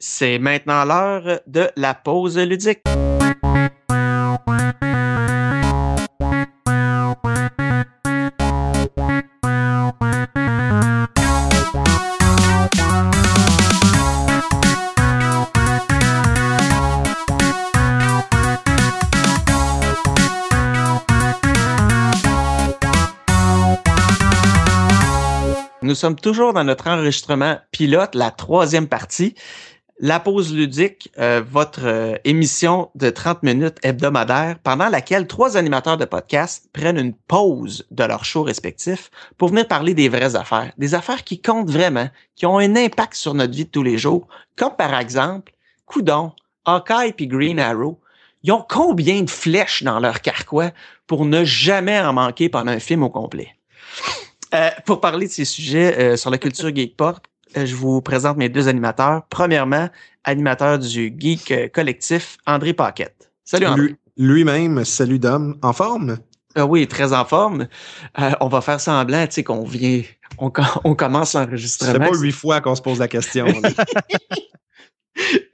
C'est maintenant l'heure de la pause ludique. Nous sommes toujours dans notre enregistrement pilote, la troisième partie. La pause ludique, euh, votre euh, émission de 30 minutes hebdomadaire pendant laquelle trois animateurs de podcast prennent une pause de leur show respectif pour venir parler des vraies affaires, des affaires qui comptent vraiment, qui ont un impact sur notre vie de tous les jours, comme par exemple, Coudon, Hawkeye puis Green Arrow. Ils ont combien de flèches dans leur carquois pour ne jamais en manquer pendant un film au complet? Euh, pour parler de ces sujets sur la culture geekport, euh, je vous présente mes deux animateurs. Premièrement, animateur du Geek euh, Collectif, André Paquette. Salut André. Lui-même, salut Dom. En forme? Euh, oui, très en forme. on va faire semblant, tu sais, qu'on vient, on, on commence l'enregistrement. C'est pas huit fois qu'on se pose la question.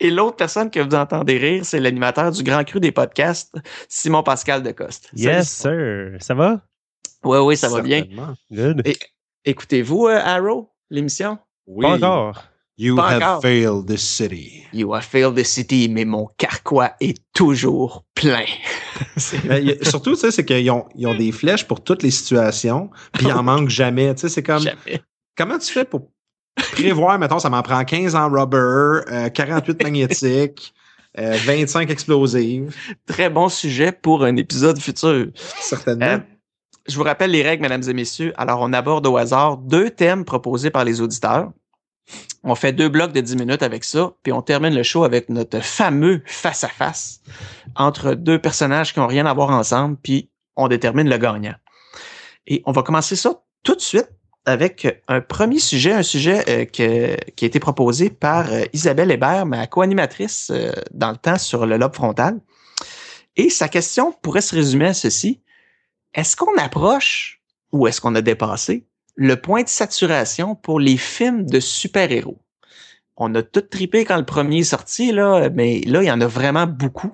Et l'autre personne que vous entendez rire, c'est l'animateur du Grand Cru des podcasts, Simon Pascal Decoste. Yes, sir. Ça va? Oui, oui, ça va bien. Good. Écoutez-vous Arrow, l'émission? Oui. Pas encore. You have failed this city. You have failed this city, mais mon carquois est toujours plein. surtout, tu sais, c'est qu'ils ont, ils ont des flèches pour toutes les situations, puis il en manque jamais. Tu sais, c'est comme. Jamais. Comment tu fais pour prévoir, mettons, ça m'en prend 15 en rubber, 48 euh, magnétiques, 25 euh, explosives. Très bon sujet pour un épisode futur. Certainement. Euh, je vous rappelle les règles, mesdames et messieurs. Alors, on aborde au hasard deux thèmes proposés par les auditeurs. On fait deux blocs de 10 minutes avec ça, puis on termine le show avec notre fameux face-à-face entre deux personnages qui n'ont rien à voir ensemble, puis on détermine le gagnant. Et on va commencer ça tout de suite avec un premier sujet, un sujet euh, qui a été proposé par euh, Isabelle Hébert, ma co-animatrice euh, dans le temps sur le lobe frontal. Et sa question pourrait se résumer à ceci est-ce qu'on approche ou est-ce qu'on a dépassé le point de saturation pour les films de super-héros? On a tout tripé quand le premier est sorti, là, mais là, il y en a vraiment beaucoup.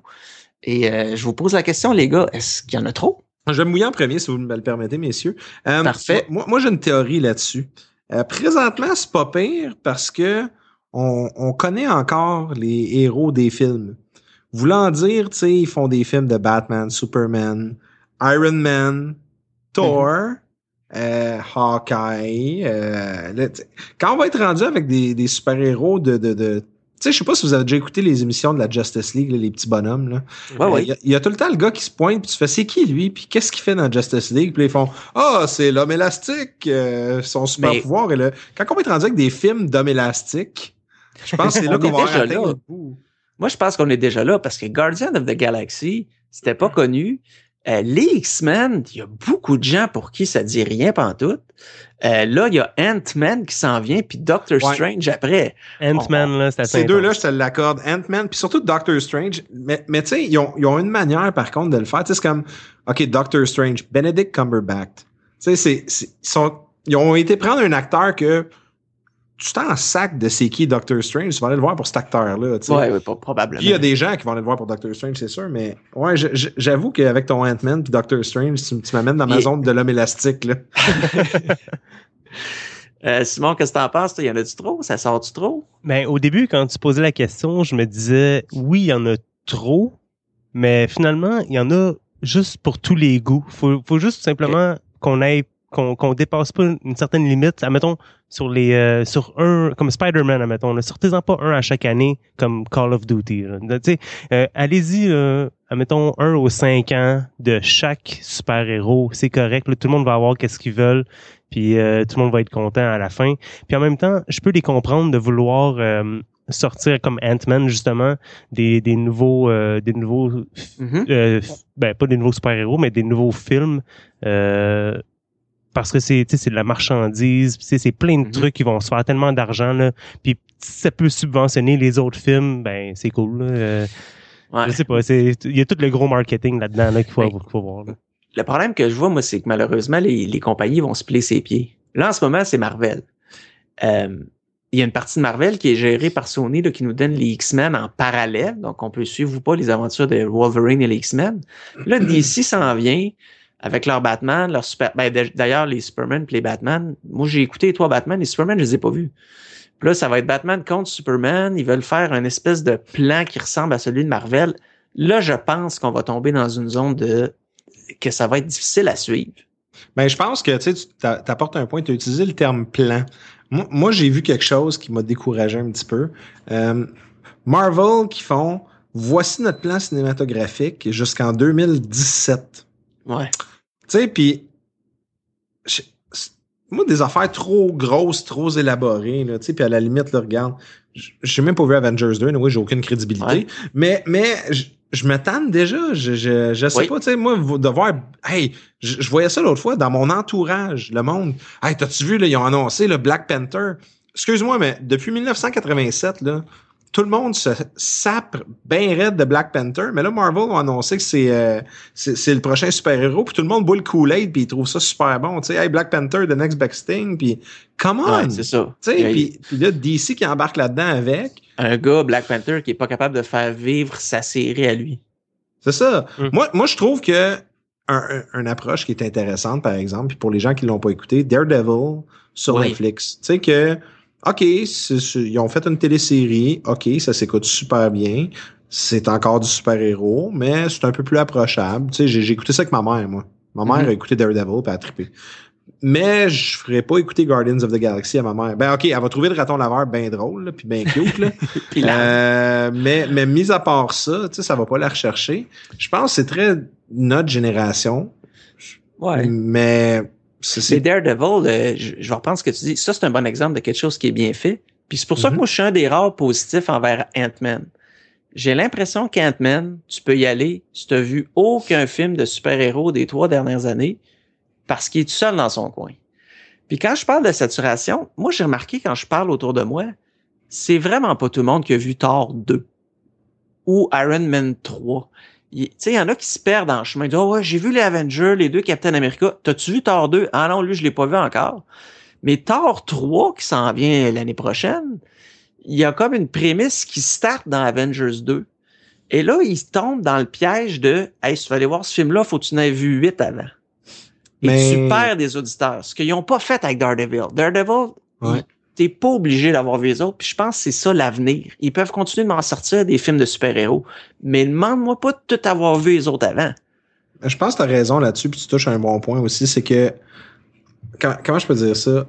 Et euh, je vous pose la question, les gars, est-ce qu'il y en a trop? Je vais me mouiller en premier, si vous me le permettez, messieurs. Euh, Parfait. Moi, moi j'ai une théorie là-dessus. Euh, présentement, c'est pas pire parce que on, on, connaît encore les héros des films. Voulant dire, tu sais, ils font des films de Batman, Superman, Iron Man, Thor, mm-hmm. euh, Hawkeye. Euh, quand on va être rendu avec des, des super-héros de, de, de tu sais, je sais pas si vous avez déjà écouté les émissions de la Justice League, les petits bonhommes. Là. Ouais, il, y a, tout le temps le gars qui se pointe, puis tu fais c'est qui lui, puis qu'est-ce qu'il fait dans Justice League, puis ils font ah c'est l'homme élastique, euh, son super pouvoir. Et là, quand on va être rendu avec des films d'hommes élastiques, je pense que c'est là qu'on va atteindre Moi, je pense qu'on est déjà là parce que Guardian of the Galaxy, c'était pas connu. Euh, les X-Men, il y a beaucoup de gens pour qui ça dit rien pantoute. Euh, là, il y a Ant-Man qui s'en vient, puis Doctor Strange après. Ant-Man, là, c'est Ces deux-là, je te l'accorde. Ant-Man, puis surtout Doctor Strange. Mais, mais tu sais, ils ont, ils ont, une manière, par contre, de le faire. Tu sais, c'est comme, OK, Doctor Strange, Benedict Cumberbatch. Tu sais, c'est, ils ont été prendre un acteur que tu t'en sac de c'est qui Doctor Strange, tu vas aller le voir pour cet acteur-là. Oui, ouais, probablement. il y a des gens qui vont aller le voir pour Doctor Strange, c'est sûr, mais ouais, j'avoue qu'avec ton Ant-Man et Doctor Strange, tu, m'amènes dans ma zone de l'homme élastique. Là. Euh, Simon, qu'est-ce que t'en penses? Il y en a-tu trop? Ça sort-tu trop? Ben, au début, quand tu posais la question, je me disais, oui, il y en a trop, mais finalement, il y en a juste pour tous les goûts. Faut, faut juste simplement qu'on aille qu'on qu'on dépasse pas une certaine limite. Admettons, sur les euh, sur un comme Spider-Man, admettons, ne sortez-en pas un à chaque année comme Call of Duty. Euh, allez-y, euh, admettons, un aux cinq ans de chaque super-héros. C'est correct. tout le monde va avoir qu'est-ce qu'ils veulent. Puis euh, tout le monde va être content à la fin. Puis en même temps, je peux les comprendre de vouloir sortir comme Ant-Man justement des, des nouveaux des nouveaux mm-hmm. ben pas des nouveaux super-héros mais des nouveaux films euh, parce que c'est c'est de la marchandise, c'est plein de mhm. trucs qui vont se faire tellement d'argent là. Puis ça peut subventionner les autres films, ben c'est cool. Là. Euh, Je sais pas, c'est il y a tout le gros marketing là-dedans là, qu'il faut, faut, voir. Le problème que je vois moi, c'est que malheureusement les, les compagnies vont se plier ses pieds. Là en ce moment, c'est Marvel. Euh, il y a une partie de Marvel qui est gérée par Sony là, qui nous donne les X-Men en parallèle. Donc, on peut suivre ou pas les aventures de Wolverine et les X-Men. Là, DC s'en vient avec leur Batman, leur super. Ben, d'ailleurs, les Superman et les Batman. Moi, j'ai écouté les trois Batman, les Superman, je les ai pas vus. Puis là, ça va être Batman contre Superman. Ils veulent faire un espèce de plan qui ressemble à celui de Marvel. Là, je pense qu'on va tomber dans une zone de que ça va être difficile à suivre. Ben, je pense que tu apportes un point, tu as utilisé le terme plan. Moi, j'ai vu quelque chose qui m'a découragé un petit peu. Euh, Marvel qui font voici notre plan cinématographique jusqu'en 2017. Ouais. Tu sais, puis moi, des affaires trop grosses, trop élaborées, là, tu sais, puis à la limite, là, regarde, j'ai même pas vu Avengers 2, oui, j'ai aucune crédibilité, mais, mais je me tanne déjà. Je, je, je sais pas, tu sais, moi, de voir. Hey, je, voyais ça l'autre fois dans mon entourage, le monde. Hey, t'as-tu vu, là, ils ont annoncé le Black Panther. Excuse-moi, mais depuis 1987, là, tout le monde se sape bien raide de Black Panther, mais là, Marvel a annoncé que c'est euh, c'est le prochain super-héros, puis tout le monde boit le Kool-Aid, puis ils trouvent ça super bon. Tu sais, hey, Black Panther, the next best thing, puis come on! c'est ça. Tu sais, puis là, DC qui embarque là-dedans avec. Un gars, Black Panther, qui est pas capable de faire vivre sa série à lui. C'est ça. Mm. Moi, moi, je trouve que un, un, approche qui est intéressante, par exemple, puis pour les gens qui l'ont pas écouté, Daredevil sur Netflix. Tu sais que OK, ils ont fait une télésérie. OK, ça s'écoute super bien. C'est encore du super-héros, mais c'est un peu plus approchable. Tu sais, j'ai écouté ça avec ma mère, moi. Ma mère mm-hmm. a écouté Daredevil et a trippé. Mais je ferais pas écouter Guardians of the Galaxy à ma mère. Ben ok, elle va trouver le raton laveur bien drôle, puis bien cute. Là. euh, mais, mais mis à part ça, tu sais, ça va pas la rechercher. Je pense que c'est très notre génération. Ouais. Mais c'est Daredevil, euh, je, je, vais reprendre ce que tu dis. Ça, c'est un bon exemple de quelque chose qui est bien fait. Puis c'est pour ça que mhm. moi, je suis un des rares positifs envers Ant-Man. J'ai l'impression qu'Ant-Man, tu peux y aller si tu vu aucun film de super-héros des trois dernières années parce qu'il est tout seul dans son coin. Puis quand je parle de saturation, moi, j'ai remarqué quand je parle autour de moi, c'est vraiment pas tout le monde qui a vu Thor 2 ou Iron Man 3 tu sais, il y en a qui se perdent en chemin. Ils disent, oh ouais, j'ai vu les Avengers, les deux Captain America. T'as-tu vu Thor 2? Ah non, lui, je l'ai pas vu encore. Mais Thor 3, qui s'en vient l'année prochaine, il y a comme une prémisse qui start dans Avengers 2. Et là, il tombe dans le piège de, hey, si tu veux aller voir ce film-là, faut que tu n'aies vu 8 avant. Et tu perds des auditeurs. Ce qu'ils n'ont pas fait avec Daredevil. Daredevil, t'es pas obligé d'avoir vu les autres. Puis je pense que c'est ça l'avenir. Ils peuvent continuer de m'en sortir des films de super-héros, mais demande-moi pas de tout avoir vu les autres avant. Je pense que tu as raison là-dessus, puis tu touches à un bon point aussi, c'est que comment je peux dire ça?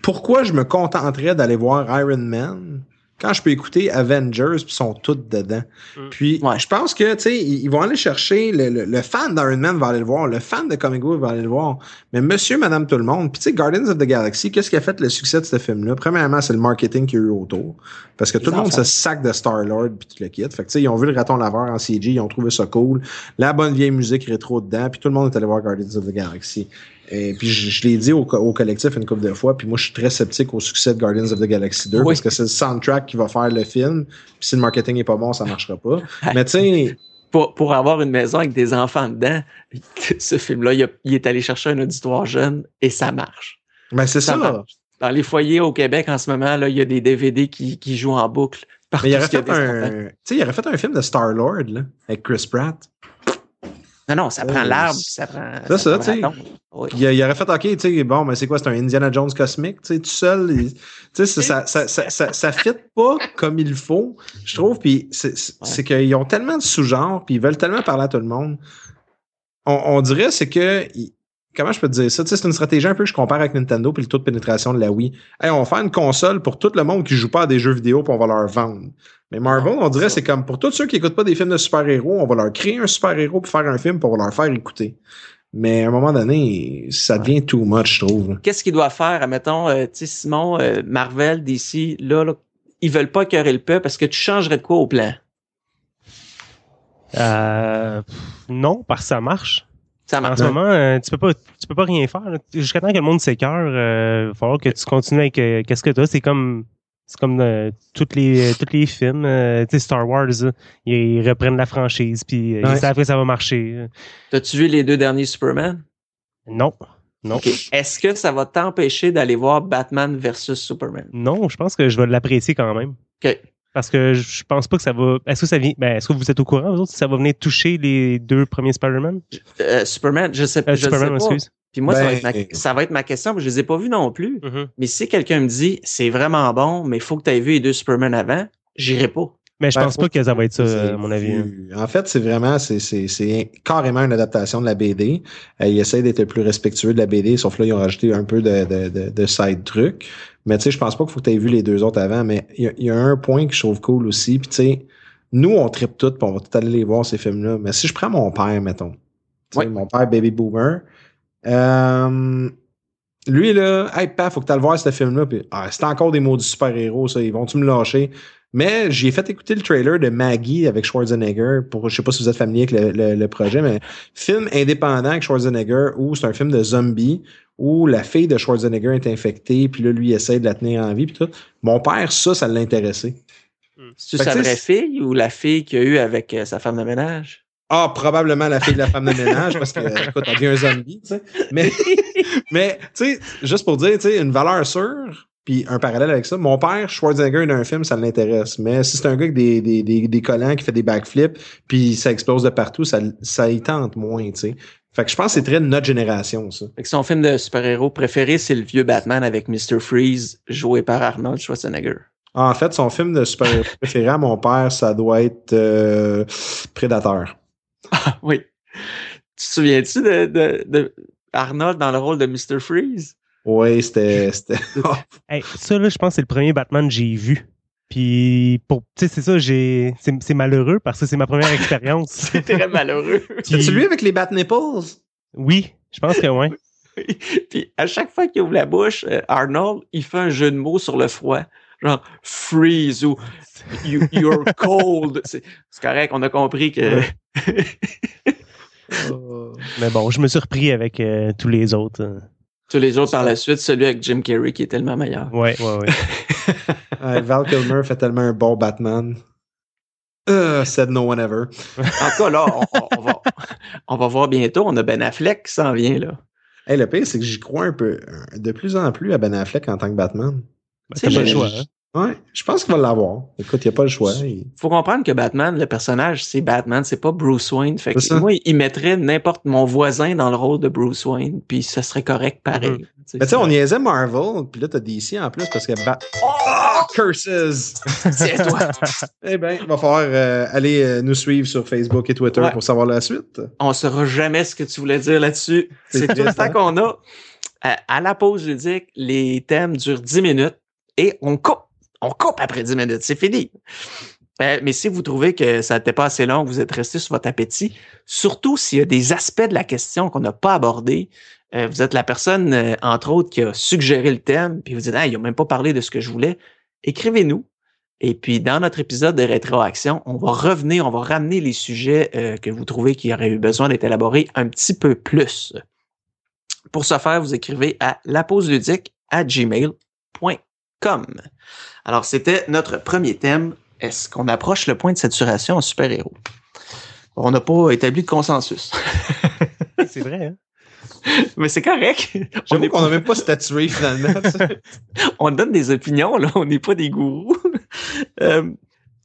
Pourquoi je me contenterais d'aller voir Iron Man? Quand je peux écouter Avengers puis sont toutes dedans. Mm. Puis je pense que tu sais ils vont aller chercher le, le, fan d'Iron Man va aller le voir, le fan de comic book va aller le voir, mais monsieur madame tout le monde. Puis tu sais Guardians of the Galaxy, qu'est-ce qui a fait le succès de ce film là Premièrement, c'est le marketing qui a eu autour parce que tout le monde se sac de Star-Lord puis tout le kit. Fait que tu sais ils ont vu le raton laveur en CG, ils ont trouvé ça cool, la bonne vieille musique rétro dedans, puis tout le monde est allé voir Guardians of the Galaxy. Et puis je, l'ai dit au, collectif une couple de fois, puis moi je suis très sceptique au succès de Guardians of the Galaxy 2 parce que c'est le soundtrack qui va faire le film, puis si le marketing est pas bon, ça marchera pas. Mais tu sais pour, pour avoir une maison avec des enfants dedans, ce film-là, il, est allé chercher un auditoire jeune et ça marche. Mais c'est ça. Dans les foyers au Québec en ce moment, là, il y a des DVD qui, qui jouent en boucle. Mais il aurait, fait un, il aurait fait un film de Star-Lord avec Chris Pratt. Non, non, ça prend l'arbre, ça prend. C'est ça, tu sais. Il, aurait fait, OK, tu sais, bon, mais c'est quoi, c'est un Indiana Jones cosmique, tu sais, tout seul. Tu sais, ça, ça, ça, ça, ça fit pas comme il faut, je trouve. Puis c'est qu'ils ont tellement de sous-genres, puis ils veulent tellement parler à tout le monde. On, on dirait, c'est que. Comment je peux te dire ça? Tu sais, c'est une stratégie un peu que je compare avec Nintendo puis le taux de pénétration de la Wii. Hey, on va faire une console pour tout le monde qui joue pas à des jeux vidéo puis on va leur vendre. Mais Marvel, on dirait, c'est comme pour tous ceux qui écoutent pas des films de super-héros, on va leur créer un super-héros pour faire un film pour leur faire écouter. Mais à un moment donné, ça devient too much, je trouve. Qu'est-ce qu'il doit faire? Admettons, euh, tu sais, Simon, euh, Marvel, DC, là, là, ils veulent pas écœurer le peuple parce que tu changerais de quoi au plan? Euh, non, parce que ça marche. Ça marche. En ce moment, euh, tu peux pas, tu peux pas rien faire. Jusqu'à temps que le monde s'écœure, il va falloir que tu continues avec qu'est-ce que tu as. C'est comme c'est comme euh, toutes les euh, tous les films, euh, tu sais Star Wars, ils reprennent la franchise puis ils savent que ça va marcher. T'as-tu vu les deux derniers Superman? Non. Non. Est-ce que ça va t'empêcher d'aller voir Batman versus Superman? Non, je pense que je vais l'apprécier quand même. OK. Parce que je pense pas que ça va. Est-ce que ça vient. Ben, est-ce que vous êtes au courant, vous autres, si ça va venir toucher les deux premiers Spider-Man? Euh, Superman, je sais, Euh, je Superman, sais pas. excuse. Puis moi, ça, va Ben- être ma, ça va être ma question, je les ai pas vus non plus. Mhm. Mais si quelqu'un me dit, c'est vraiment bon, mais il faut que tu aies vu les deux Superman avant, j'irai pas. Mais je Ben, pense pas que ça va être ça, à mon avis. hein. En fait, c'est vraiment, c'est, c'est, c'est carrément une adaptation de la BD. Euh, ils essayent d'être le plus respectueux de la BD, sauf là, ils ont rajouté un peu de, de, de, de side trucs. Mais tu sais, je pense pas qu'il faut que tu aies vu les deux autres avant, mais il y a, il y a un point que je trouve cool aussi. Puis tu sais, nous, on tripe tout, puis on va tout aller les voir, ces films-là. Mais si je prends mon père, mettons, tu sais, Ouais. mon père baby boomer, euh, lui, là, hey, paf, faut que tu le voir, ce film-là. Puis, ah, c'est encore des mots du super-héros, ça. Ils vont-tu me lâcher? Mais j'ai fait écouter le trailer de Maggie avec Schwarzenegger pour, je sais pas si vous êtes familier avec le, le- le projet, mais film indépendant avec Schwarzenegger où c'est un film de zombie où la fille de Schwarzenegger est infectée, puis là, lui, il essaie de la tenir en vie, puis tout. Mon père, ça, ça l'intéressait. C'est Fait que sa vraie fille ou la fille qu'il a eu avec euh, sa femme de ménage? Ah, probablement la fille de la femme de ménage, parce que, écoute, elle devient un zombie, tu sais. Mais, mais tu sais, juste pour dire, tu sais, une valeur sûre, puis un parallèle avec ça, mon père, Schwarzenegger d'un film, ça l'intéresse. Mais si c'est un gars avec des, des, des, des collants qui fait des backflips, puis ça explose de partout, ça, ça y tente moins, tu sais. Fait que je pense que c'est très de notre génération, ça. Fait que son film de super-héros préféré, c'est le vieux Batman avec Mr. Freeze, joué par Arnold Schwarzenegger. En fait, son film de super préféré à mon père, ça doit être euh, Prédateur. Ah oui. Tu te souviens-tu de, de, de Arnold dans le rôle de Mr. Freeze? Oui, c'était. Hey, ça, là, je pense que c'est le premier Batman que j'ai vu. Puis, pour, tu sais, c'est ça, j'ai, c'est, c'est malheureux parce que c'est ma première expérience. C'est très malheureux. Puis- C'est lui avec les bat nipples? Oui, je pense que oui. Puis à chaque fois qu'il ouvre la bouche, euh, Arnold, il fait un jeu de mots sur le froid. Genre freeze ou you, you're cold. C'est correct, on a compris que. Mais bon, je me suis repris avec euh, tous les autres. euh. Tous les autres par la suite, celui avec Jim Carrey qui est tellement meilleur. Ouais, ouais, ouais. Ouais, Val Kilmer fait tellement un bon Batman. Euh, said no one ever. En tout cas, là, on, va, on va voir bientôt. On a Ben Affleck qui s'en vient, là. Hey, le pire, c'est que j'y crois un peu, de plus en plus à Ben Affleck en tant que Batman. Ben, C'est t'as pas le choix. hein. Ouais, je pense qu'il va l'avoir. Écoute, il n'y a pas le choix. Il- Faut comprendre que Batman, le personnage, c'est Batman, c'est pas Bruce Wayne. Fait que C'est moi, il mettrait n'importe mon voisin dans le rôle de Bruce Wayne, puis ce serait correct pareil. Mhm. Mais tu sais, on niaisait Marvel, puis là, t'as DC en plus parce que Bat... Oh, curses! Tiens-toi. eh bien, il va falloir euh, aller euh, nous suivre sur Facebook et Twitter Ouais. pour savoir la suite. On saura jamais ce que tu voulais dire là-dessus. C'est C'est tout le temps hein? qu'on a. À, à la pause ludique, les thèmes durent 10 minutes et on coupe. On coupe après 10 minutes. C'est fini. Euh, mais si vous trouvez que ça n'était pas assez long, vous êtes resté sur votre appétit, surtout s'il y a des aspects de la question qu'on n'a pas abordés, euh, vous êtes la personne, euh, entre autres, qui a suggéré le thème, puis vous dites, ah, il n'a même pas parlé de ce que je voulais, écrivez-nous. Et puis, dans notre épisode de rétroaction, on va revenir, on va ramener les sujets que vous trouvez qui auraient eu besoin d'être élaborés un petit peu plus. Pour ce faire, vous écrivez à lapauseludique à gmail.com. Alors, c'était notre premier thème. Est-ce qu'on approche le point de saturation en super-héros? On n'a pas établi de consensus. C'est vrai, hein? Mais c'est correct. On, qu'on n'a même pas statué finalement. on donne des opinions, là. On n'est pas des gourous. Euh,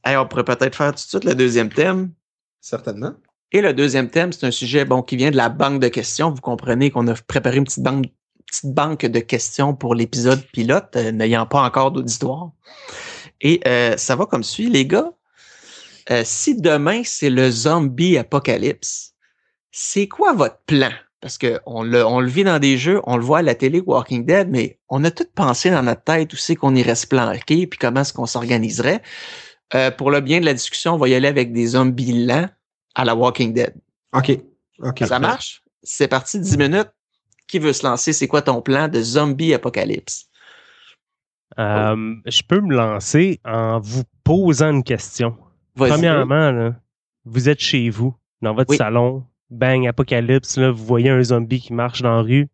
hey, on pourrait peut-être faire tout de suite le deuxième thème. Certainement. Et le deuxième thème, c'est un sujet bon qui vient de la banque de questions. Vous comprenez qu'on a préparé une petite banque, petite banque de questions pour l'épisode pilote, euh, n'ayant pas encore d'auditoire. Et euh, ça va comme suit, les gars. Euh, si demain c'est le zombie apocalypse, c'est quoi votre plan? Parce que on le, on le vit dans des jeux, on le voit à la télé Walking Dead, mais on a tout pensé dans notre tête où c'est qu'on irait se planquer, puis comment est-ce qu'on s'organiserait. Euh, pour le bien de la discussion, on va y aller avec des zombies lents à la Walking Dead. OK. OK. Ça marche? C'est parti, 10 minutes. Qui veut se lancer? C'est quoi ton plan de zombie apocalypse? Euh, je peux me lancer en vous posant une question. Premièrement, là, vous êtes chez vous, dans votre Oui. salon, bang, apocalypse, là, vous voyez un zombie qui marche dans la rue.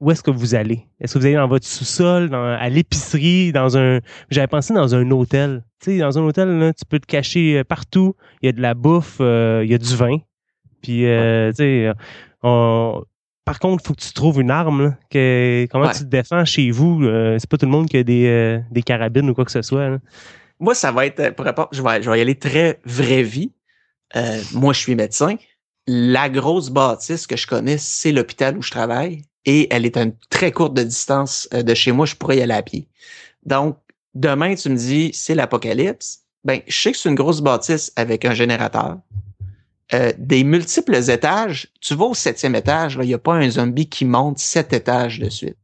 Où est-ce que vous allez? Est-ce que vous allez dans votre sous-sol, à l'épicerie, dans un... J'avais pensé dans un hôtel. Tu sais, dans un hôtel, là, tu peux te cacher euh, partout. Il y a de la bouffe, euh, il y a du vin. Puis, euh, tu sais, on- par contre, faut que tu trouves une arme. là, que, comment Ouais. tu te défends chez vous? euh, c'est pas tout le monde qui a des, euh, des carabines ou quoi que ce soit. là. Moi, ça va être, pour je vais, je vais y aller très vraie vie. Euh, moi, je suis médecin. La grosse bâtisse que je connais, c'est l'hôpital où je travaille et elle est à une très courte de distance de chez moi. Je pourrais y aller à pied. Donc, demain, tu me dis, c'est l'apocalypse. Ben, je sais que c'est une grosse bâtisse avec un générateur. Euh, des multiples étages. Tu vas au septième étage, il n'y a pas un zombie qui monte sept étages de suite.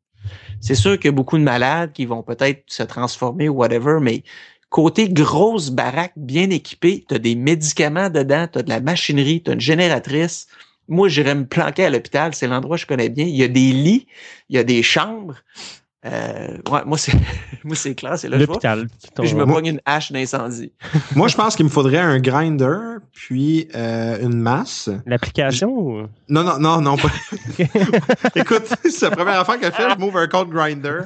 C'est sûr qu'il y a beaucoup de malades qui vont peut-être se transformer ou whatever, mais côté grosse baraque bien équipée, tu as des médicaments dedans, tu as de la machinerie, tu as une génératrice. Moi, j'irais me planquer à l'hôpital, c'est l'endroit que je connais bien. Il y a des lits, il y a des chambres. Euh, ouais, moi, c'est moi c'est clair, c'est là que je vais. L'hôpital. Puis je me pogne une hache d'incendie. Moi, je pense qu'il me faudrait un grinder, puis euh, une masse. L'application? ou- Non, non, non, non, pas. Écoute, c'est la première affaire qu'elle fait, je m'ouvre un code grinder.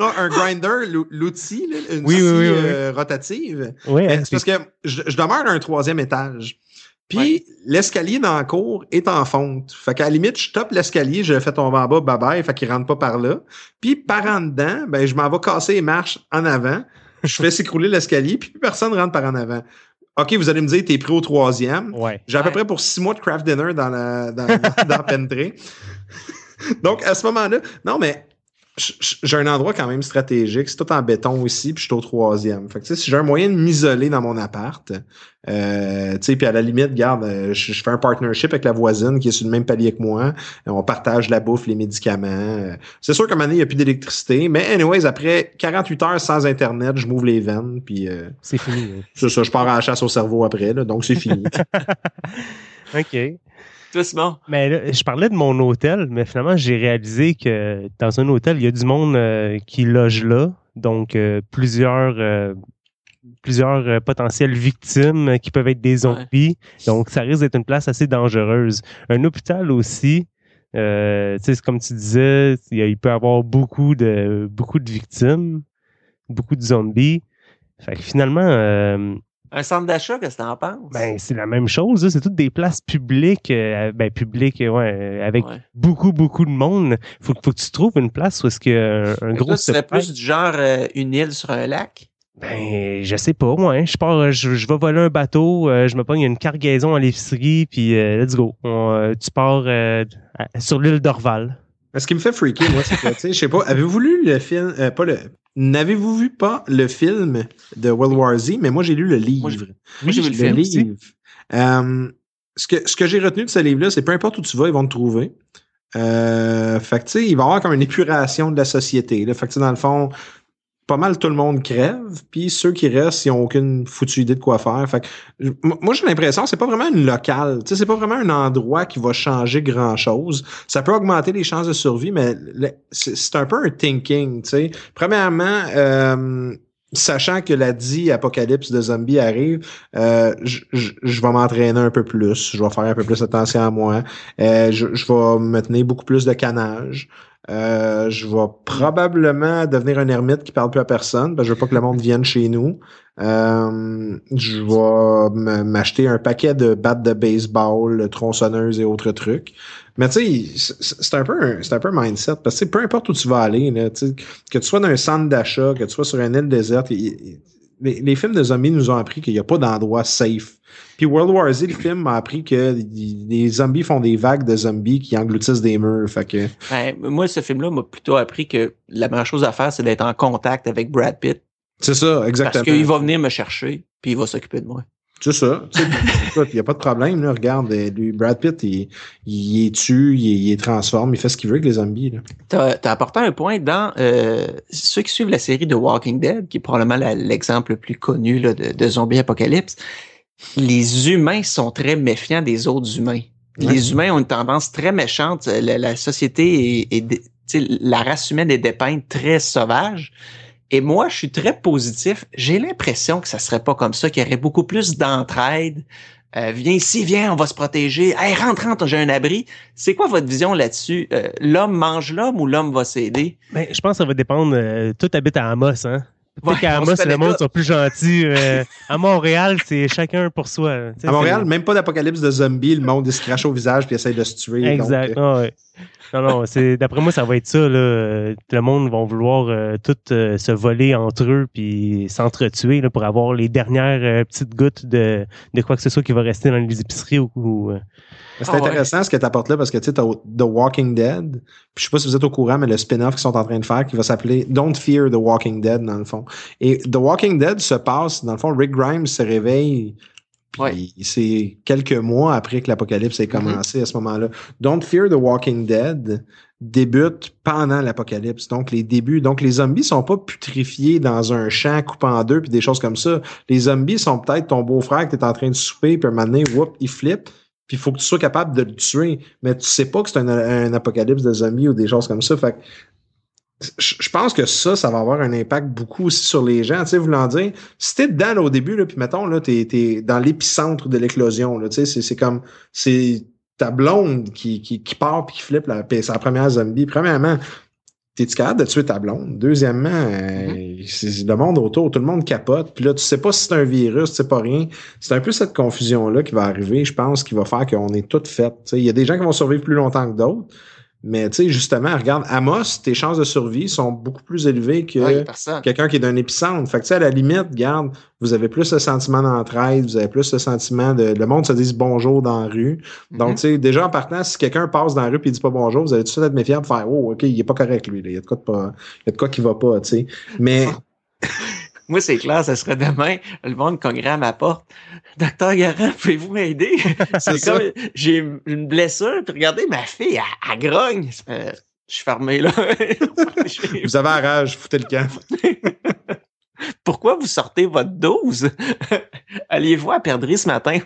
non, un grinder, l'ou- l'outil, une Oui, oui, scie oui, oui. euh, rotative. Hein, C'est parce que je, je demeure à un troisième étage. Puis Ouais. l'escalier dans la cour est en fonte. Fait qu'à la limite, je top l'escalier, je le fais tomber en bas, bye bye, fait qu'il rentre pas par là. Puis par en dedans, ben je m'en vais casser les marches en avant. Je fais s'écrouler l'escalier, puis plus personne rentre par en avant. OK, vous allez me dire, t'es pris au troisième. ouais. J'ai à peu près pour six mois de craft dinner dans la dans, dans, dans Pentré. Donc, à ce moment-là, non, mais j'ai un endroit quand même stratégique. C'est tout en béton aussi, puis je suis au troisième. Fait que, tu sais, si j'ai un moyen de m'isoler dans mon appart, euh, tu sais, puis à la limite, garde, euh, je, je fais un partnership avec la voisine qui est sur le même palier que moi. On partage la bouffe, les médicaments. Euh, C'est sûr qu'à un moment donné, il n'y a plus d'électricité. Mais anyways, après 48 heures sans Internet, je m'ouvre les veines, puis euh, C'est fini. hein. c'est ça, je pars à la chasse au cerveau après, là, donc c'est fini. OK. Mais là, je parlais de mon hôtel, mais finalement, j'ai réalisé que dans un hôtel, il y a du monde euh, qui loge là. Donc, euh, plusieurs, euh, plusieurs potentielles victimes qui peuvent être des zombies. Donc, ça risque d'être une place assez dangereuse. Un hôpital aussi, tu sais, c'est comme tu disais, il, peut y avoir beaucoup de, beaucoup de victimes, beaucoup de zombies. Fait que finalement, Un centre d'achat, qu'est-ce que t'en penses? ben, c'est la même chose. C'est toutes des places publiques, euh, ben, publiques, euh, ouais, euh, avec Ouais. beaucoup, beaucoup de monde. Faut, faut que tu trouves une place où est-ce qu'il y a un, un que gros serais supply. plus du genre euh, une île sur un lac? Ben, je sais pas, moi. hein. Je pars, je, je vais voler un bateau, euh, je me pogne une cargaison à l'épicerie, puis euh, let's go. On, euh, tu pars euh, à- sur l'île d'Orval. Ce qui me fait freaker, moi, c'est que, tu sais, je sais pas, avez-vous lu le film, euh, pas le, n'avez-vous vu pas le film de World War Z, mais moi, j'ai lu le livre. Moi, j'ai- j'ai vu le film livre. Euh, ce que, ce que j'ai retenu de ce livre-là, c'est peu importe où tu vas, ils vont te trouver. Euh, fait que, tu sais, il va y avoir comme une épuration de la société. Là. Fait que, dans le fond, pas mal tout le monde crève, puis ceux qui restent, ils ont aucune foutue idée de quoi faire. Fait que, moi, j'ai l'impression que c'est pas vraiment une locale. C'est pas vraiment un endroit qui va changer grand-chose. Ça peut augmenter les chances de survie, mais c'est un peu un thinking, tu sais. Premièrement, euh, sachant que la dit apocalypse de zombies arrive, euh, je vais m'entraîner un peu plus. Je vais faire un peu plus attention à moi. Euh, je, vais me tenir beaucoup plus de canage. Euh, je vais probablement devenir un ermite qui parle plus à personne. que je veux pas que le monde vienne chez nous. Je vais m'acheter un paquet de battes de baseball, tronçonneuses et autres trucs. Mais tu sais, c'est un peu un, c'est un peu un mindset parce que peu importe où tu vas aller, là, que tu sois dans un centre d'achat, que tu sois sur une île déserte, les, les films de zombies nous ont appris qu'il n'y a pas d'endroit safe. Puis World War Z, le film m'a appris que les zombies font des vagues de zombies qui engloutissent des murs. Fait que Ben, moi, ce film-là m'a plutôt appris que la meilleure chose à faire, c'est d'être en contact avec Brad Pitt. c'est ça, exactement. Parce qu'il va venir me chercher, puis il va s'occuper de moi. C'est ça. Tu il n'y a pas de problème. Là. Regarde, euh, lui, Brad Pitt, il, il est tue, il, il est transforme, il fait ce qu'il veut avec les zombies. T'as as apporté un point dans euh, ceux qui suivent la série de Walking Dead, qui est probablement l'exemple le plus connu là, de, de zombie apocalypse. Les humains sont très méfiants des autres humains. Ouais. Les humains ont une tendance très méchante. La, la société est, est tu la race humaine est dépeinte très sauvage. Et moi, je suis très positif. J'ai l'impression que ça serait pas comme ça, qu'il y aurait beaucoup plus d'entraide. Euh, viens ici, viens, on va se protéger. Hey, rentre, rentre, j'ai un abri. C'est quoi votre vision là-dessus? Euh, l'homme mange l'homme ou l'homme va s'aider? Ben, je pense que ça va dépendre. euh, tout habite à Amos, hein? Se Amos, le monde sont plus gentils. mais à Montréal, c'est chacun pour soi. À Montréal, même pas d'apocalypse de zombies, le monde il se crache au visage puis essaye de se tuer. Exact. donc, euh, Ah ouais. Non, non, c'est d'après moi, ça va être ça. Là. Euh, Le monde va vouloir euh, tout euh, se voler entre eux puis s'entretuer là, pour avoir les dernières euh, petites gouttes de, de quoi que ce soit qui va rester dans les épiceries ou, ou, euh, C'est Ah ouais. intéressant ce que tu apportes là parce que tu sais, t'as The Walking Dead. Puis je sais pas si vous êtes au courant, mais le spin-off qu'ils sont en train de faire qui va s'appeler Don't Fear the Walking Dead dans le fond. Et The Walking Dead se passe, dans le fond, Rick Grimes se réveille. Puis Ouais. c'est quelques mois après que l'apocalypse ait commencé à ce moment-là. Don't Fear the Walking Dead débute pendant l'apocalypse. Donc les débuts, donc les zombies sont pas putrifiés dans un champ coupé en deux puis des choses comme ça. Les zombies sont peut-être ton beau-frère que tu es en train de souper puis un moment donné, whoop, il flippe puis il faut que tu sois capable de le tuer, mais tu sais pas que c'est un, un apocalypse de zombies ou des choses comme ça. Fait que je pense que ça, ça va avoir un impact beaucoup aussi sur les gens. Tu sais, voulant dire, si t'es dedans là, au début, là, puis mettons, là, t'es, t'es dans l'épicentre de l'éclosion, là, tu sais, c'est, c'est comme, c'est ta blonde qui, qui, qui part puis qui flippe, puis c'est la première zombie. Premièrement, t'es-tu capable de tuer ta blonde? Deuxièmement, euh, c'est le monde autour, tout le monde capote, puis là, tu sais pas si c'est un virus, tu sais pas rien. C'est un peu cette confusion-là qui va arriver, je pense, qui va faire qu'on est toutes faites. Tu sais, Il y a des gens qui vont survivre plus longtemps que d'autres, mais tu sais, justement, regarde, Amos, tes chances de survie sont beaucoup plus élevées que quelqu'un qui est d'un épicentre. Fait que tu sais, à la limite, regarde, vous avez plus le sentiment d'entraide, vous avez plus le sentiment de. Le monde se dit bonjour dans la rue. Donc, Mhm. tu sais, déjà en partant, si quelqu'un passe dans la rue et dit pas bonjour, vous allez tout de suite être méfiant pour faire Oh, OK, il est pas correct, lui. là. Il y a de quoi de pas. Il y a de quoi qui va pas, tu sais. Mais Moi, c'est clair, ça serait demain, le monde cognerait à ma porte. Docteur Garant, pouvez-vous m'aider? C'est comme, j'ai une blessure, puis regardez, ma fille, elle, elle grogne. Euh, je suis fermé, là. vous avez la rage, foutez le camp. Pourquoi vous sortez votre dose? Alliez-vous à perdre ce matin?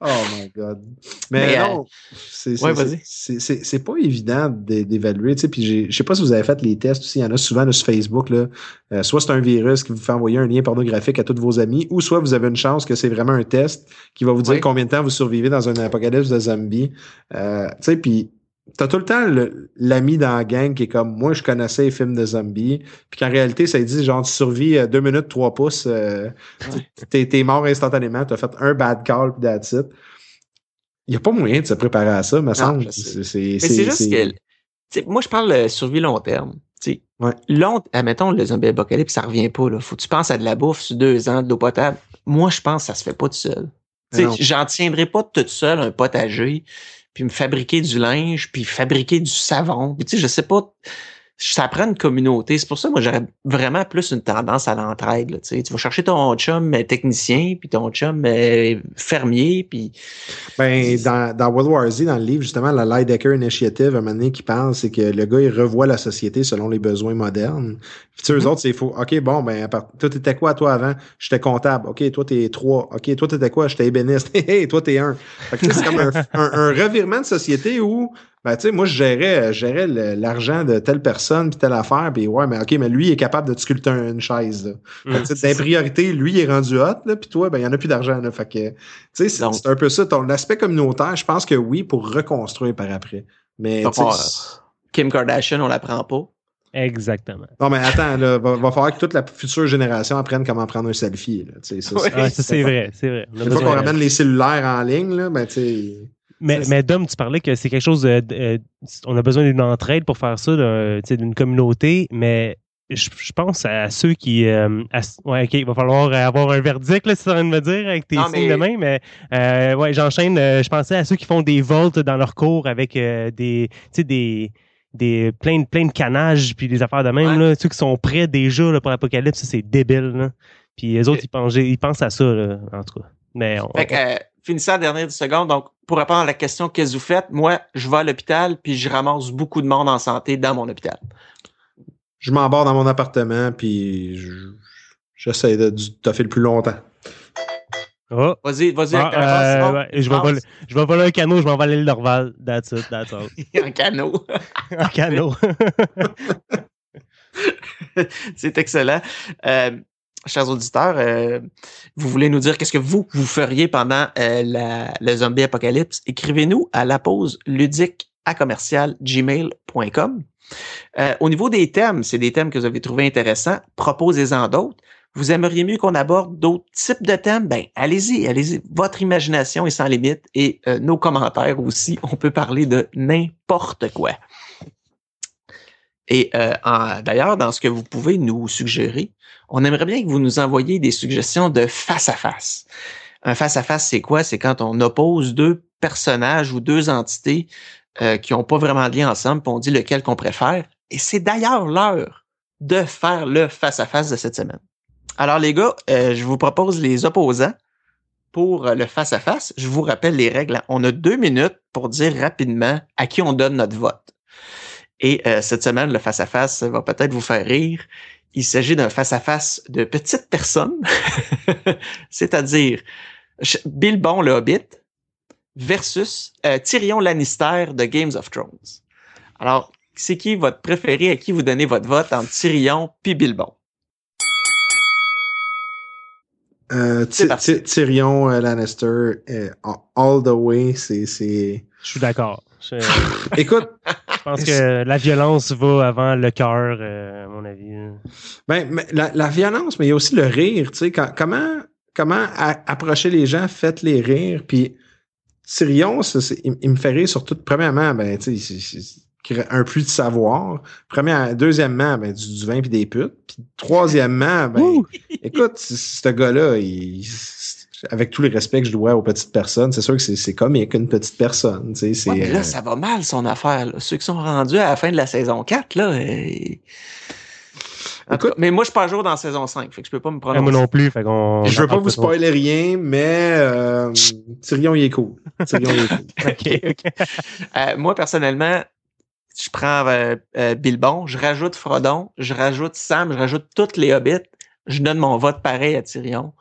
Oh my God. Mais, Mais, euh, non, c'est ouais, c'est- vas-y. c'est- c'est- c'est pas évident d'é- d'évaluer. tu sais, Puis j'ai- je sais pas si vous avez fait les tests aussi. Il y en a souvent là, sur Facebook. Là. Euh, soit c'est un virus qui vous fait envoyer un lien pornographique à tous vos amis, ou soit vous avez une chance que c'est vraiment un test qui va vous dire combien de temps vous survivez dans un apocalypse de zombies. Euh, tu sais, puis t'as tout le temps l'ami dans la gang qui est comme moi, je connaissais les films de zombies. Puis qu'en réalité, ça dit genre tu survis euh, deux minutes, trois pouces. euh, Ouais. T'es mort instantanément, t'as fait un bad call, puis that's it. Il n'y a pas moyen de se préparer à ça, me semble. je sais. C'est c'est- Mais c'est juste que, moi, je parle de survie long terme. Tu sais, Ouais. long, admettons, le zombie apocalypse, ça revient pas, là. Faut que tu penses à de la bouffe sur deux ans, de l'eau potable. Moi, je pense que ça se fait pas tout seul. Tu Non. sais, j'en tiendrai pas toute seule un potager, puis me fabriquer du linge, puis fabriquer du savon. Puis, tu sais, je sais pas, ça prend une communauté. C'est pour ça, moi, j'aurais vraiment plus une tendance à l'entraide, tu sais. Tu vas chercher ton chum euh, technicien, puis ton chum euh, fermier, puis... Ben, dans, dans World War Z, dans le livre, justement, la Lidecker Initiative, un moment donné, qui parle, c'est que le gars, il revoit la société selon les besoins modernes. Puis, tu sais, eux Mhm. autres, c'est faux. OK, bon, ben, à part- toi, t'étais quoi, toi, avant? J'étais comptable. OK, toi, t'es trois. OK, toi, t'étais quoi? J'étais ébéniste. Hé, hé, toi, t'es un. Fait que, tu sais, c'est comme un, un, un revirement de société où, ben, tu sais, moi, je gérais, je gérais l'argent de telle personne puis telle affaire, puis ouais, mais OK, mais lui, il est capable de te sculpter une chaise, là. Fait dans priorité, lui, il est rendu hot, là, puis toi, ben, il y en a plus d'argent, là. Fait que, tu sais, c'est un peu ça. Ton aspect communautaire, je pense que oui, pour reconstruire par après. Mais, Kim Kardashian, on la prend pas. Exactement. non, mais attends, là, va, va falloir que toute la future génération apprenne comment prendre un selfie, là. Tu sais, ça, Ouais. c'est- Ah, c'est vrai, c'est vrai. Une fois qu'on ramène les cellulaires en ligne, là, ben, tu sais. Mais, mais Dom, tu parlais que c'est quelque chose de, de- euh, on a besoin d'une entraide pour faire ça, d'une communauté, mais je, je pense à ceux qui euh, à- ouais, ok, il va falloir avoir un verdict, là, si tu es en train de me dire, avec tes Non, signes mais- de main, mais euh, ouais, j'enchaîne, euh, je pensais à ceux qui font des volts dans leur cours avec des, tu sais, des des plein de plein de canages puis des affaires de même Ouais. là, ceux qui sont prêts déjà là, pour l'apocalypse, c'est débile là. Puis les autres ils pensent ils pensent à ça là, en tout cas. Mais on- Fait que, finissant la dernière seconde, donc, pour répondre à la question qu'est-ce que vous faites, moi, je vais à l'hôpital, puis je ramasse beaucoup de monde en santé dans mon hôpital. Je m'embarque dans mon appartement, puis je- j'essaie de du toffer le plus longtemps. Oh. Vas-y, vas-y, Ah, euh, ouais, je, vais voler, je vais voler un canot, je m'en vais à l'île d'Orval. That's it, that's all. un canot. un canot. C'est excellent. Euh, chers auditeurs, euh, vous voulez nous dire qu'est-ce que vous, vous feriez pendant euh, la, le zombie apocalypse? Écrivez-nous à la pause ludique à commercial gmail.com. Euh, au niveau des thèmes, c'est des thèmes que vous avez trouvés intéressants. Proposez-en d'autres. Vous aimeriez mieux qu'on aborde d'autres types de thèmes? Ben, allez-y, allez-y. Votre imagination est sans limite et euh, nos commentaires aussi. On peut parler de n'importe quoi. Et euh, d'ailleurs, dans ce que vous pouvez nous suggérer, on aimerait bien que vous nous envoyiez des suggestions de face à face. Un face à face, c'est quoi? C'est quand on oppose deux personnages ou deux entités euh, qui n'ont pas vraiment de lien ensemble, puis on dit lequel qu'on préfère. Et c'est d'ailleurs l'heure de faire le face à face de cette semaine. Alors les gars, euh, je vous propose les opposants pour le face à face. Je vous rappelle les règles. On a deux minutes pour dire rapidement à qui on donne notre vote. Et euh, cette semaine, le face à face va peut-être vous faire rire. Il s'agit d'un face à face de petites personnes, c'est-à-dire Bilbon le Hobbit versus euh, Tyrion Lannister de Games of Thrones. Alors, c'est qui votre préféré, à qui vous donnez votre vote entre Tyrion puis Bilbon? Euh, Tyrion euh, Lannister, euh, all the way, c'est... Je suis d'accord. Écoute, pense que la violence va avant le cœur, à mon avis. Ben, mais la, la, violence, mais il y a aussi le rire. Tu sais, comment comment approcher les gens, faites-les rire. Puis Tyrion, il, me fait rire surtout, premièrement, ben, tu sais, un plus de savoir. Deuxièmement, ben, du, vin puis des putes. Puis troisièmement, ben, écoute, ce gars-là, avec tout le respect que je dois aux petites personnes, c'est sûr que c'est comique, une petite personne. Tu sais, là, euh, ça va mal, son affaire. Ceux qui sont rendus à la fin de la saison 4, là, mais moi, je suis pas à jour dans la saison 5, fait que je peux pas me prononcer. moi non plus, fait qu'on. Je veux pas vous spoiler rien, mais euh, Tyrion, il est cool. Tyrion, il est cool. Euh, moi, personnellement, je prends euh, euh, Bilbon, je rajoute Frodon, je rajoute Sam, je rajoute toutes les hobbits, je donne mon vote pareil à Tyrion.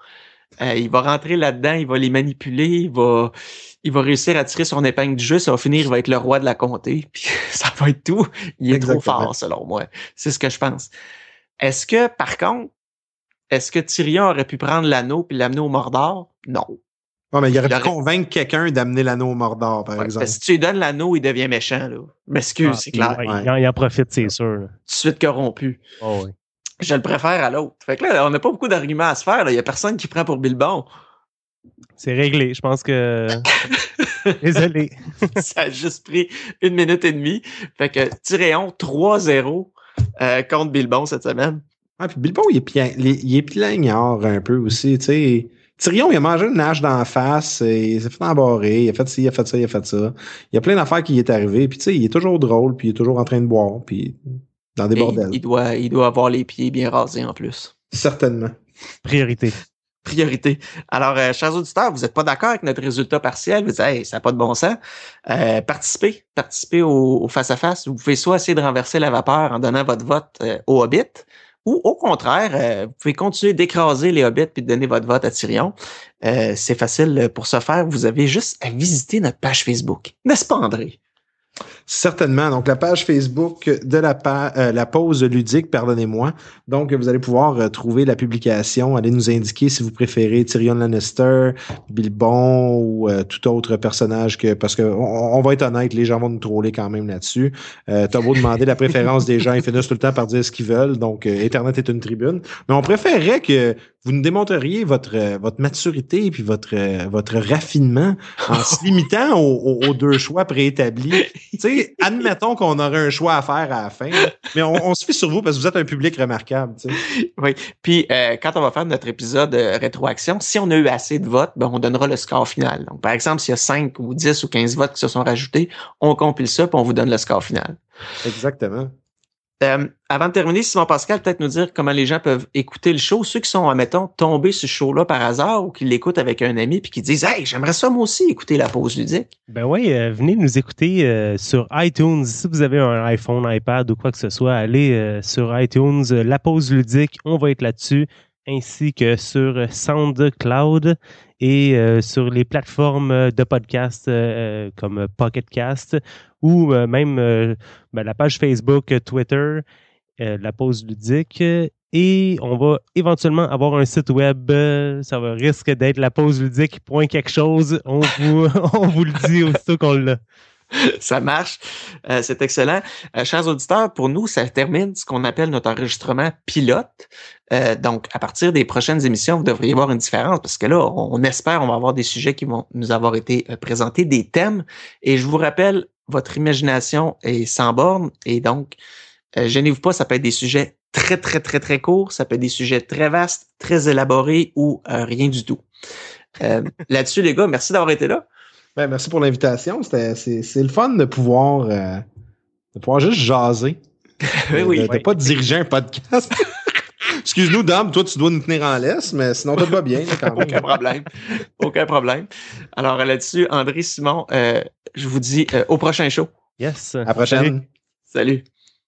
Euh, il va rentrer là-dedans, il va les manipuler, il va, il va réussir à tirer son épingle du jeu, ça va finir, il va être le roi de la comté, puis ça va être tout. Il est trop fort, selon moi. C'est ce que je pense. Est-ce que, par contre, est-ce que Tyrion aurait pu prendre l'anneau puis l'amener au Mordor? Non. Non, mais il aurait pu convaincre quelqu'un d'amener l'anneau au Mordor, par exemple. si tu lui donnes l'anneau, il devient méchant, là. M'excuse, ah, c'est clair. il, en, profite, c'est sûr. Tout de suite corrompu. Oh, oui. Je le préfère à l'autre. Fait que là, on n'a pas beaucoup d'arguments à se faire. Il n'y a personne qui prend pour Bilbon. C'est réglé. Je pense que. Désolé. Ça a juste pris une minute et demie. Fait que Tyréon 3-0 euh, contre Bilbon cette semaine. Ah, puis Bilbon, il est, plein, il est plaignard un peu aussi. Tu sais. Tyrion, il a mangé une nage d'en face, il s'est fait embarrer, il a fait ci, il a fait ça, il a fait ça. Il y a plein d'affaires qui y est arrivé, puis tu sais, il est toujours drôle, puis il est toujours en train de boire, puis dans des bordels. Il doit, il doit avoir les pieds bien rasés en plus. Certainement. Priorité. Priorité. Alors, euh, chers auditeurs, vous n'êtes pas d'accord avec notre résultat partiel, vous dites, hey, ça n'a pas de bon sens. Euh, participez, participez au face-à-face. Vous pouvez soit essayer de renverser la vapeur en donnant votre vote euh, au Hobbit, ou au contraire, euh, vous pouvez continuer d'écraser les hobbits puis de donner votre vote à Tyrion. Euh, c'est facile pour ce faire. Vous avez juste à visiter notre page Facebook. N'est-ce pas, André? Certainement. Donc, la page Facebook de la, euh, la pause ludique, pardonnez-moi. Donc, vous allez pouvoir euh, trouver la publication. Allez nous indiquer si vous préférez Tyrion Lannister, Bilbon ou euh, tout autre personnage que, parce que on, va être honnête, les gens vont nous troller quand même là-dessus. T'as beau demander la préférence des gens, ils finissent tout le temps par dire ce qu'ils veulent. Donc, Internet est une tribune. Mais on préférerait que vous nous démontreriez votre, votre maturité puis votre, votre raffinement en se limitant aux, deux choix préétablis. tu sais, admettons qu'on aurait un choix à faire à la fin, mais on, se fie sur vous parce que vous êtes un public remarquable. Oui. Puis euh, quand on va faire notre épisode rétroaction, si on a eu assez de votes, ben, on donnera le score final. Donc, par exemple, s'il y a 5 ou 10 ou 15 votes qui se sont rajoutés, on compile ça puis on vous donne le score final. Exactement. Euh, avant de terminer, Simon Pascal, peut-être nous dire comment les gens peuvent écouter le show. Ceux qui sont, admettons, tombés sur ce show-là par hasard ou qui l'écoutent avec un ami puis qui disent Hey, j'aimerais ça moi aussi écouter la pause ludique. Ben oui, euh, venez nous écouter euh, sur iTunes. Si vous avez un iPhone, iPad ou quoi que ce soit, allez sur iTunes, la pause ludique, on va être là-dessus, ainsi que sur SoundCloud et sur les plateformes de podcast comme Pocketcast ou euh, même euh, ben, la page Facebook, Twitter, euh, la pause ludique. Et on va éventuellement avoir un site web. Ça va risque d'être la pause ludique. Point quelque chose. On vous, on vous le dit aussitôt qu'on l'a. ça marche. Euh, c'est excellent. Euh, chers auditeurs, pour nous, ça termine ce qu'on appelle notre enregistrement pilote. Euh, donc, à partir des prochaines émissions, vous devriez voir une différence parce que là, on, on espère, on va avoir des sujets qui vont nous avoir été présentés, des thèmes. Et je vous rappelle, votre imagination est sans borne et donc, euh, gênez-vous pas, ça peut être des sujets très, très, très, très courts, ça peut être des sujets très vastes, très élaborés ou euh, rien du tout. Euh, Là-dessus, les gars, merci d'avoir été là. Ben, merci pour l'invitation. C'est, le fun de pouvoir, de pouvoir juste jaser. Oui, De- oui. de, de pas diriger un podcast. Excuse-nous, Dame, toi, tu dois nous tenir en laisse, mais sinon, tout va bien, là, quand même. Aucun problème. Aucun problème. Alors là-dessus, André Simon, euh, je vous dis euh, au prochain show. Yes. À la prochaine. Salut.